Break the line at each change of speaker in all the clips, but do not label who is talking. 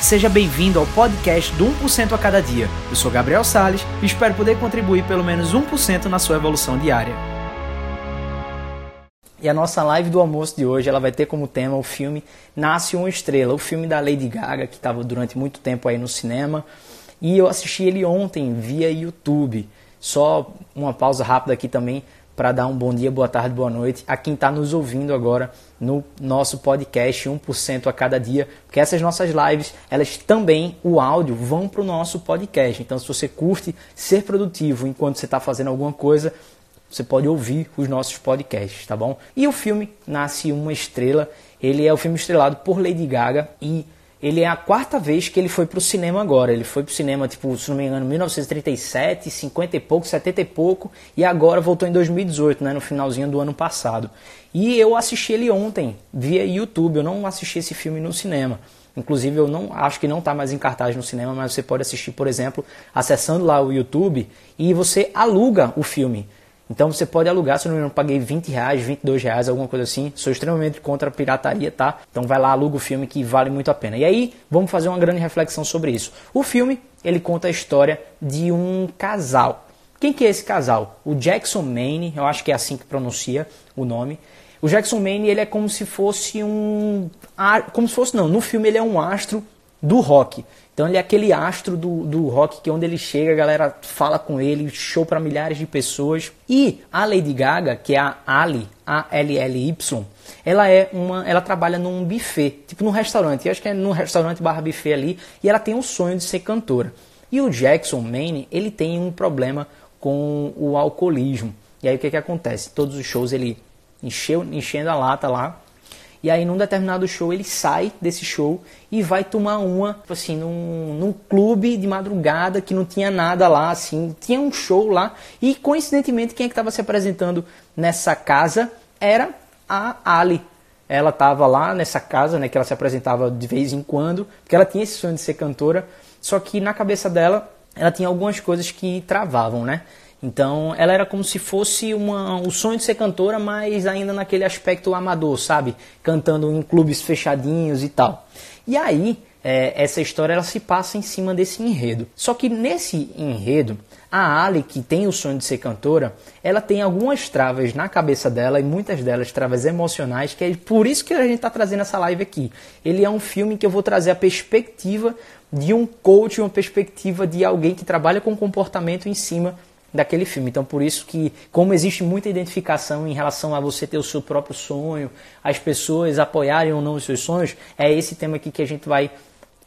Seja bem-vindo ao podcast do 1% a cada dia. Eu sou Gabriel Sales e espero poder contribuir pelo menos 1% na sua evolução diária. E a nossa live do almoço de hoje, ela vai ter como tema o filme Nasce uma Estrela, o filme da Lady Gaga que estava durante muito tempo aí no cinema. E eu assisti ele ontem via YouTube. Só uma pausa rápida aqui também para dar um bom dia, boa tarde, boa noite a quem está nos ouvindo agora no nosso podcast 1% a cada dia, porque essas nossas lives, elas também, o áudio, vão para o nosso podcast. Então, se você curte ser produtivo enquanto você está fazendo alguma coisa, você pode ouvir os nossos podcasts, tá bom? E o filme Nasce uma Estrela, ele é o filme estrelado por Lady Gaga e ele é a quarta vez que ele foi pro cinema agora. Ele foi pro cinema, tipo, se não me engano, 1937, 50 e pouco, 70 e pouco, e agora voltou em 2018, né, no finalzinho do ano passado. E eu assisti ele ontem, via YouTube, eu não assisti esse filme no cinema. Inclusive, eu não acho que não está mais em cartaz no cinema, mas você pode assistir, por exemplo, acessando lá o YouTube e você aluga o filme. Então você pode alugar, se não me engano, paguei 20 reais, 22 reais, alguma coisa assim. Sou extremamente contra a pirataria, tá? Então vai lá, aluga o filme que vale muito a pena. E aí, vamos fazer uma grande reflexão sobre isso. O filme, ele conta a história de um casal. Quem que é esse casal? O Jackson Maine, eu acho que é assim que pronuncia o nome. O Jackson Maine, ele é como se fosse um... Como se fosse, não, no filme ele é um astro do rock. Então ele é aquele astro do, do rock que onde ele chega, a galera fala com ele, show para milhares de pessoas. E a Lady Gaga, que é a Ali, A L L Y, ela é uma, ela trabalha num buffet, tipo num restaurante. Eu acho que é num restaurante barra buffet ali, e ela tem o sonho de ser cantora. E o Jackson Maine, ele tem um problema com o alcoolismo. E aí o que que acontece? Todos os shows ele encheu, enchendo a lata lá, e aí, num determinado show, ele sai desse show e vai tomar uma, tipo assim, num, num clube de madrugada que não tinha nada lá, assim, tinha um show lá. E coincidentemente, quem é que estava se apresentando nessa casa era a Ali. Ela estava lá nessa casa, né, que ela se apresentava de vez em quando, porque ela tinha esse sonho de ser cantora, só que na cabeça dela, ela tinha algumas coisas que travavam, né? Então, ela era como se fosse uma, o sonho de ser cantora, mas ainda naquele aspecto amador, sabe? Cantando em clubes fechadinhos e tal. E aí, é, essa história ela se passa em cima desse enredo. Só que nesse enredo, a Ali, que tem o sonho de ser cantora, ela tem algumas travas na cabeça dela e muitas delas travas emocionais, que é por isso que a gente está trazendo essa live aqui. Ele é um filme que eu vou trazer a perspectiva de um coach, uma perspectiva de alguém que trabalha com comportamento em cima daquele filme. Então, por isso que, como existe muita identificação em relação a você ter o seu próprio sonho, as pessoas apoiarem ou não os seus sonhos, é esse tema aqui que a gente vai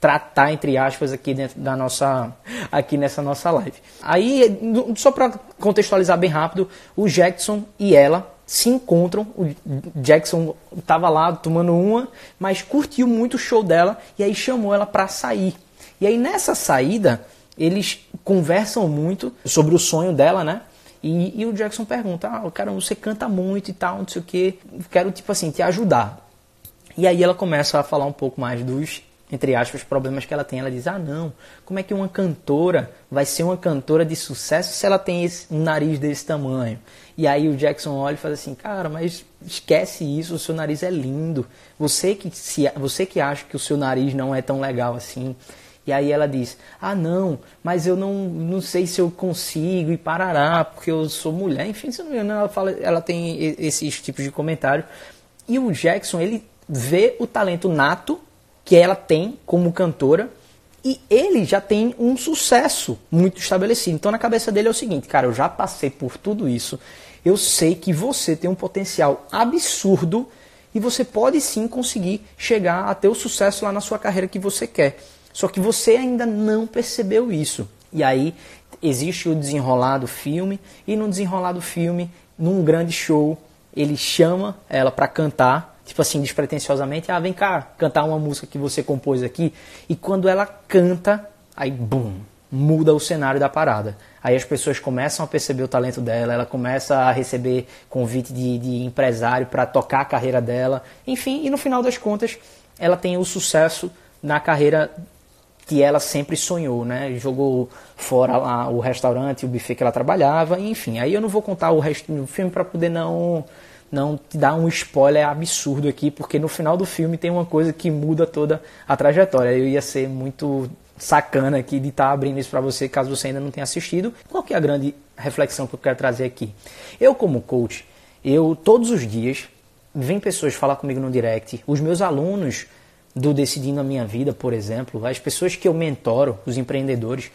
tratar entre aspas aqui dentro da nossa aqui nessa nossa live. Aí, só para contextualizar bem rápido, o Jackson e ela se encontram. O Jackson estava lá tomando uma, mas curtiu muito o show dela e aí chamou ela para sair. E aí nessa saída, eles conversam muito sobre o sonho dela, né? E, e o Jackson pergunta, ah, cara, você canta muito e tal, não sei o que, quero, tipo assim, te ajudar. E aí ela começa a falar um pouco mais dos, entre aspas, problemas que ela tem. Ela diz, ah, não, como é que uma cantora vai ser uma cantora de sucesso se ela tem esse, um nariz desse tamanho? E aí o Jackson olha e fala assim, cara, mas esquece isso, o seu nariz é lindo. Você que, se, você que acha que o seu nariz não é tão legal assim. E aí ela diz: Ah, não, mas eu não, não sei se eu consigo e parará, porque eu sou mulher. Enfim, se não me engano, ela, fala, ela tem esses tipos de comentário. E o Jackson, ele vê o talento nato que ela tem como cantora e ele já tem um sucesso muito estabelecido. Então, na cabeça dele é o seguinte: Cara, eu já passei por tudo isso. Eu sei que você tem um potencial absurdo e você pode sim conseguir chegar a ter o sucesso lá na sua carreira que você quer. Só que você ainda não percebeu isso. E aí existe o desenrolar do filme, e no desenrolar do filme, num grande show, ele chama ela para cantar, tipo assim, despretensiosamente, ah, vem cá, cantar uma música que você compôs aqui. E quando ela canta, aí bum, muda o cenário da parada. Aí as pessoas começam a perceber o talento dela, ela começa a receber convite de, de empresário para tocar a carreira dela. Enfim, e no final das contas, ela tem o sucesso na carreira que ela sempre sonhou, né? Jogou fora lá o restaurante, o buffet que ela trabalhava, enfim. Aí eu não vou contar o resto do filme para poder não não te dar um spoiler absurdo aqui, porque no final do filme tem uma coisa que muda toda a trajetória. Eu ia ser muito sacana aqui de estar tá abrindo isso para você, caso você ainda não tenha assistido. Qual que é a grande reflexão que eu quero trazer aqui? Eu como coach, eu todos os dias vem pessoas falar comigo no direct, os meus alunos do Decidindo a Minha Vida, por exemplo, as pessoas que eu mentoro, os empreendedores,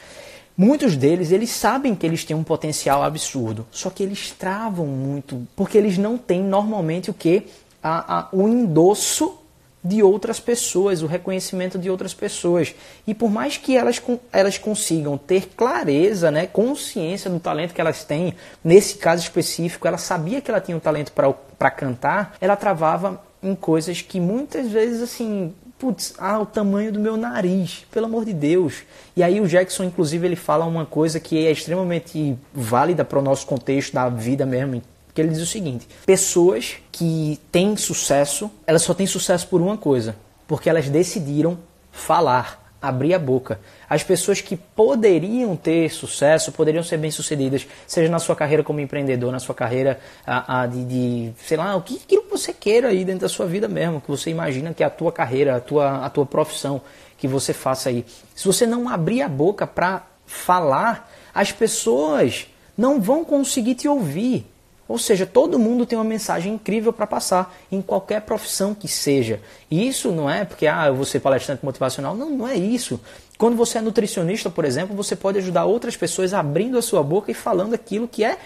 muitos deles, eles sabem que eles têm um potencial absurdo, só que eles travam muito, porque eles não têm normalmente o que? A, a, o endosso de outras pessoas, o reconhecimento de outras pessoas. E por mais que elas, elas consigam ter clareza, né, consciência do talento que elas têm, nesse caso específico, ela sabia que ela tinha um talento para cantar, ela travava em coisas que muitas vezes, assim, putz, ah, o tamanho do meu nariz, pelo amor de Deus. E aí o Jackson, inclusive, ele fala uma coisa que é extremamente válida para o nosso contexto da vida mesmo, que ele diz o seguinte: pessoas que têm sucesso, elas só têm sucesso por uma coisa, porque elas decidiram falar abrir a boca. As pessoas que poderiam ter sucesso, poderiam ser bem-sucedidas, seja na sua carreira como empreendedor, na sua carreira a, a de, de, sei lá, o que, que você queira aí dentro da sua vida mesmo, que você imagina que é a tua carreira, a tua, a tua profissão que você faça aí. Se você não abrir a boca para falar, as pessoas não vão conseguir te ouvir. Ou seja, todo mundo tem uma mensagem incrível para passar, em qualquer profissão que seja. E isso não é porque ah, eu vou ser palestrante motivacional. Não, não é isso. Quando você é nutricionista, por exemplo, você pode ajudar outras pessoas abrindo a sua boca e falando aquilo que é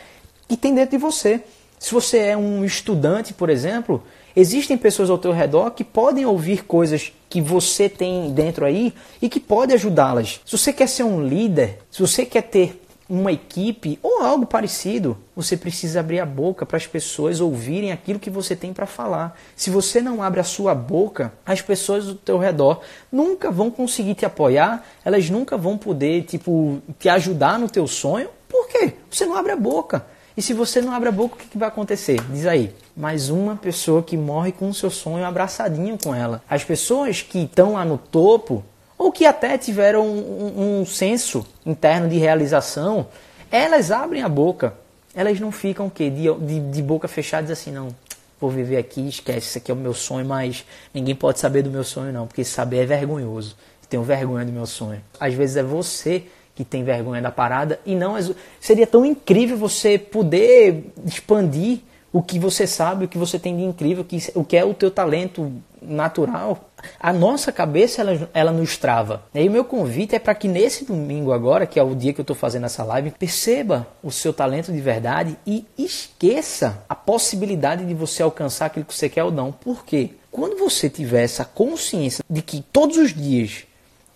que tem dentro de você. Se você é um estudante, por exemplo, existem pessoas ao teu redor que podem ouvir coisas que você tem dentro aí e que pode ajudá-las. Se você quer ser um líder, se você quer ter uma equipe ou algo parecido, você precisa abrir a boca para as pessoas ouvirem aquilo que você tem para falar. Se você não abre a sua boca, as pessoas do teu redor nunca vão conseguir te apoiar, elas nunca vão poder, tipo, te ajudar no teu sonho. Por quê? Você não abre a boca. E se você não abre a boca, o que, que vai acontecer? Diz aí. Mais uma pessoa que morre com o seu sonho abraçadinho com ela. As pessoas que estão lá no topo, ou que até tiveram um, um senso interno de realização, elas abrem a boca. Elas não ficam o quê? De, de, de boca fechada assim, não, vou viver aqui, esquece, isso aqui é o meu sonho, mas ninguém pode saber do meu sonho não, porque saber é vergonhoso. tenho vergonha do meu sonho. Às vezes é você que tem vergonha da parada e não seria tão incrível você poder expandir o que você sabe, o que você tem de incrível, o que é o teu talento natural, a nossa cabeça ela, ela nos trava. E aí o meu convite é para que nesse domingo agora, que é o dia que eu estou fazendo essa live, perceba o seu talento de verdade e esqueça a possibilidade de você alcançar aquilo que você quer ou não. Por quê? Quando você tiver essa consciência de que todos os dias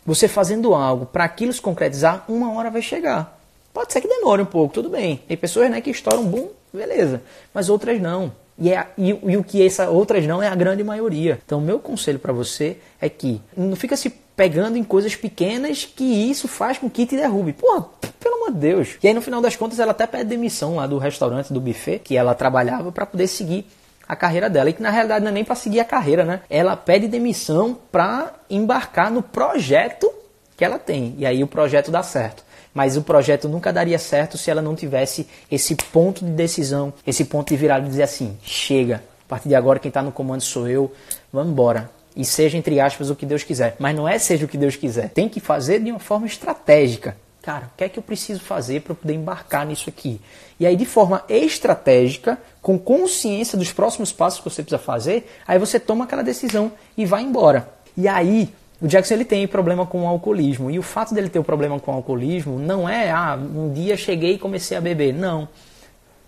você fazendo algo para aquilo se concretizar, uma hora vai chegar. Pode ser que demore um pouco, tudo bem. Tem pessoas né, que estouram um boom beleza. Mas outras não. E, é, e, e, o que essas outras não é a grande maioria. Então, meu conselho para você é que não fica se pegando em coisas pequenas que isso faz com que te derrube. Pô, pelo amor de Deus. E aí, no final das contas, ela até pede demissão lá do restaurante, do buffet, que ela trabalhava para poder seguir a carreira dela. E que na realidade não é nem para seguir a carreira, né? Ela pede demissão para embarcar no projeto que ela tem. E aí o projeto dá certo mas o projeto nunca daria certo se ela não tivesse esse ponto de decisão, esse ponto de virada de dizer assim: chega, a partir de agora quem está no comando sou eu, vamos embora. E seja, entre aspas, o que Deus quiser. Mas não é seja o que Deus quiser. Tem que fazer de uma forma estratégica. Cara, o que é que eu preciso fazer para poder embarcar nisso aqui? E aí, de forma estratégica, com consciência dos próximos passos que você precisa fazer, aí você toma aquela decisão e vai embora. E aí, o Jackson ele tem problema com o alcoolismo. E o fato dele ter o problema com o alcoolismo não é ah um dia cheguei e comecei a beber. Não.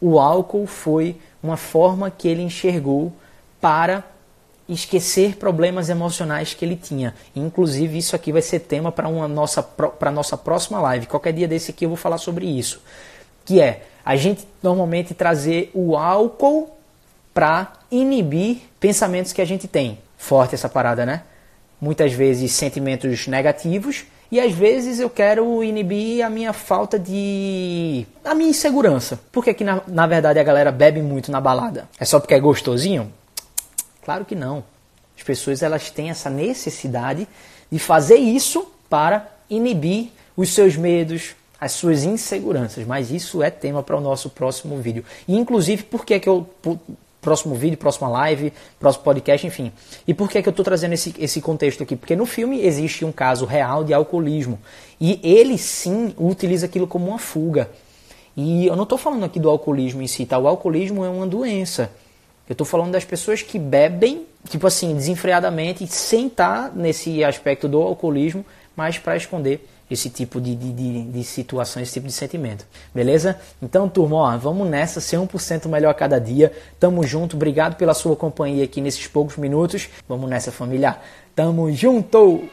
O álcool foi uma forma que ele enxergou para esquecer problemas emocionais que ele tinha. Inclusive isso aqui vai ser tema para uma nossa para nossa próxima live. Qualquer dia desse aqui eu vou falar sobre isso. Que é a gente normalmente trazer o álcool para inibir pensamentos que a gente tem. Forte essa parada né muitas vezes sentimentos negativos e às vezes eu quero inibir a minha falta de. a minha insegurança. Por que, na, na verdade a galera bebe muito na balada? É só porque é gostosinho? Claro que não. As pessoas elas têm essa necessidade de fazer isso para inibir os seus medos, as suas inseguranças. Mas isso é tema para o nosso próximo vídeo. E inclusive, por que, que eu próximo vídeo, próxima live, próximo podcast, enfim. E por que, é que eu estou trazendo esse, esse contexto aqui? Porque no filme existe um caso real de alcoolismo. E ele sim utiliza aquilo como uma fuga. E eu não estou falando aqui do alcoolismo em si, tá? O alcoolismo é uma doença. Eu estou falando das pessoas que bebem, tipo assim, desenfreadamente, sem estar tá nesse aspecto do alcoolismo, mas para esconder esse tipo de, de, de, de, situação, esse tipo de sentimento. Beleza? Então, turma, ó, vamos nessa, ser 1% melhor a cada dia. Tamo junto, obrigado pela sua companhia aqui nesses poucos minutos. Vamos nessa, família. Tamo junto!